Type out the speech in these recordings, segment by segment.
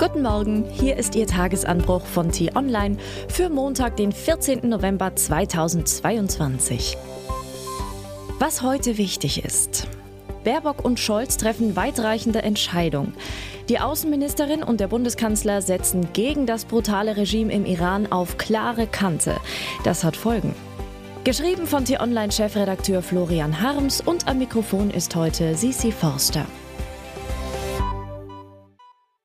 Guten Morgen, hier ist Ihr Tagesanbruch von T-Online für Montag, den 14. November 2022. Was heute wichtig ist. Baerbock und Scholz treffen weitreichende Entscheidungen. Die Außenministerin und der Bundeskanzler setzen gegen das brutale Regime im Iran auf klare Kante. Das hat Folgen. Geschrieben von T-Online-Chefredakteur Florian Harms und am Mikrofon ist heute Sisi Forster.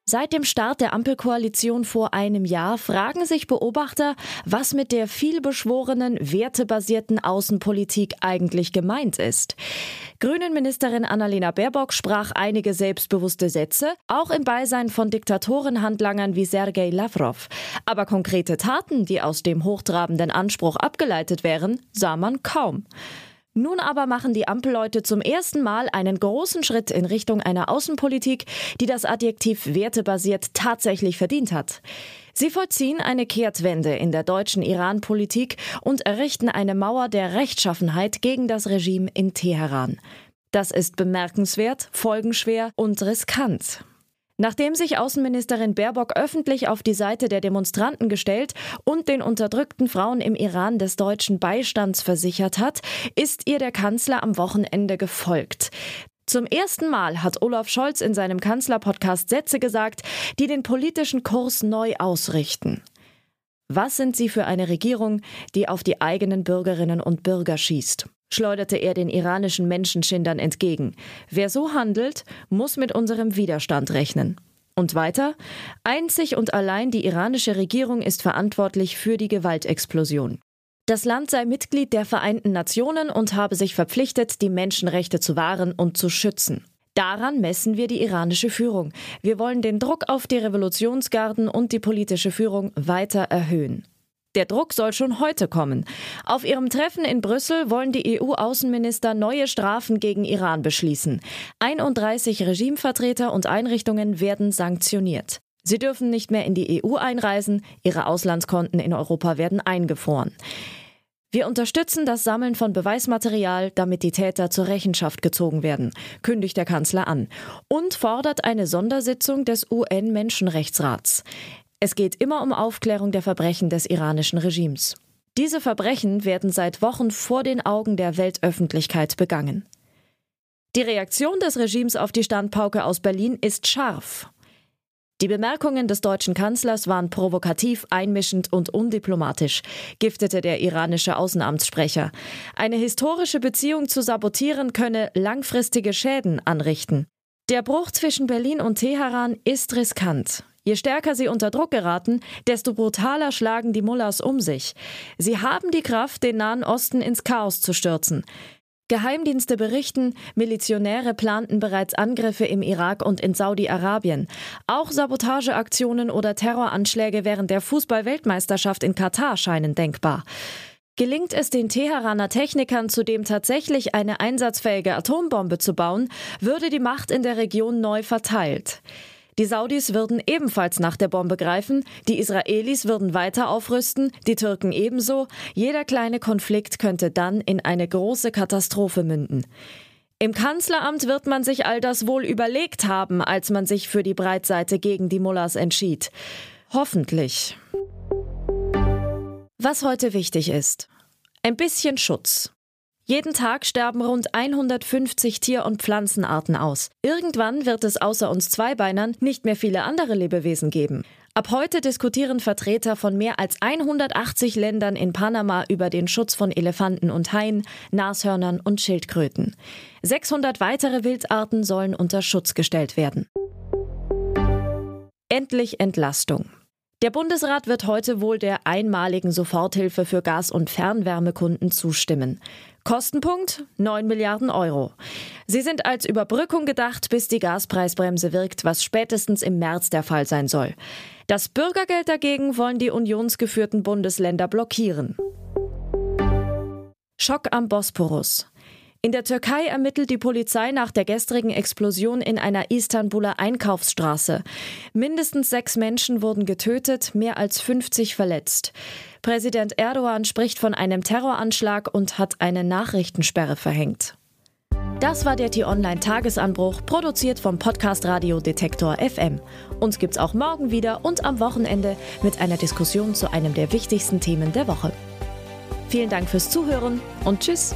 Seit dem Start der Ampelkoalition vor einem Jahr fragen sich Beobachter, was mit der vielbeschworenen, wertebasierten Außenpolitik eigentlich gemeint ist. Grünen-Ministerin Annalena Baerbock sprach einige selbstbewusste Sätze, auch im Beisein von Diktatorenhandlangern wie Sergei Lavrov. Aber konkrete Taten, die aus dem hochtrabenden Anspruch abgeleitet wären, sah man kaum. Nun aber machen die Ampelleute zum ersten Mal einen großen Schritt in Richtung einer Außenpolitik, die das Adjektiv wertebasiert tatsächlich verdient hat. Sie vollziehen eine Kehrtwende in der deutschen Iran-Politik und errichten eine Mauer der Rechtschaffenheit gegen das Regime in Teheran. Das ist bemerkenswert, folgenschwer und riskant. Nachdem sich Außenministerin Baerbock öffentlich auf die Seite der Demonstranten gestellt und den unterdrückten Frauen im Iran des deutschen Beistands versichert hat, ist ihr der Kanzler am Wochenende gefolgt. Zum ersten Mal hat Olaf Scholz in seinem Kanzlerpodcast Sätze gesagt, die den politischen Kurs neu ausrichten. Was sind Sie für eine Regierung, die auf die eigenen Bürgerinnen und Bürger schießt? Schleuderte er den iranischen Menschenschindern entgegen. Wer so handelt, muss mit unserem Widerstand rechnen. Und weiter, einzig und allein die iranische Regierung ist verantwortlich für die Gewaltexplosion. Das Land sei Mitglied der Vereinten Nationen und habe sich verpflichtet, die Menschenrechte zu wahren und zu schützen. Daran messen wir die iranische Führung. Wir wollen den Druck auf die Revolutionsgarden und die politische Führung weiter erhöhen. Der Druck soll schon heute kommen. Auf ihrem Treffen in Brüssel wollen die EU-Außenminister neue Strafen gegen Iran beschließen. 31 Regimevertreter und Einrichtungen werden sanktioniert. Sie dürfen nicht mehr in die EU einreisen, ihre Auslandskonten in Europa werden eingefroren. Wir unterstützen das Sammeln von Beweismaterial, damit die Täter zur Rechenschaft gezogen werden, kündigt der Kanzler an und fordert eine Sondersitzung des UN-Menschenrechtsrats. Es geht immer um Aufklärung der Verbrechen des iranischen Regimes. Diese Verbrechen werden seit Wochen vor den Augen der Weltöffentlichkeit begangen. Die Reaktion des Regimes auf die Standpauke aus Berlin ist scharf. Die Bemerkungen des deutschen Kanzlers waren provokativ, einmischend und undiplomatisch, giftete der iranische Außenamtssprecher. Eine historische Beziehung zu sabotieren könne langfristige Schäden anrichten. Der Bruch zwischen Berlin und Teheran ist riskant. Je stärker sie unter Druck geraten, desto brutaler schlagen die Mullahs um sich. Sie haben die Kraft, den Nahen Osten ins Chaos zu stürzen. Geheimdienste berichten, Milizionäre planten bereits Angriffe im Irak und in Saudi-Arabien. Auch Sabotageaktionen oder Terroranschläge während der Fußball-Weltmeisterschaft in Katar scheinen denkbar. Gelingt es den Teheraner Technikern zudem tatsächlich eine einsatzfähige Atombombe zu bauen, würde die Macht in der Region neu verteilt. Die Saudis würden ebenfalls nach der Bombe greifen, die Israelis würden weiter aufrüsten, die Türken ebenso. Jeder kleine Konflikt könnte dann in eine große Katastrophe münden. Im Kanzleramt wird man sich all das wohl überlegt haben, als man sich für die Breitseite gegen die Mullahs entschied. Hoffentlich. Was heute wichtig ist. Ein bisschen Schutz. Jeden Tag sterben rund 150 Tier- und Pflanzenarten aus. Irgendwann wird es außer uns Zweibeinern nicht mehr viele andere Lebewesen geben. Ab heute diskutieren Vertreter von mehr als 180 Ländern in Panama über den Schutz von Elefanten und Haien, Nashörnern und Schildkröten. 600 weitere Wildarten sollen unter Schutz gestellt werden. Endlich Entlastung. Der Bundesrat wird heute wohl der einmaligen Soforthilfe für Gas- und Fernwärmekunden zustimmen. Kostenpunkt 9 Milliarden Euro. Sie sind als Überbrückung gedacht, bis die Gaspreisbremse wirkt, was spätestens im März der Fall sein soll. Das Bürgergeld dagegen wollen die unionsgeführten Bundesländer blockieren. Schock am Bosporus. In der Türkei ermittelt die Polizei nach der gestrigen Explosion in einer Istanbuler Einkaufsstraße. Mindestens sechs Menschen wurden getötet, mehr als 50 verletzt. Präsident Erdogan spricht von einem Terroranschlag und hat eine Nachrichtensperre verhängt. Das war der T-Online-Tagesanbruch, produziert vom Podcast Radio Detektor FM. Uns gibt's auch morgen wieder und am Wochenende mit einer Diskussion zu einem der wichtigsten Themen der Woche. Vielen Dank fürs Zuhören und Tschüss.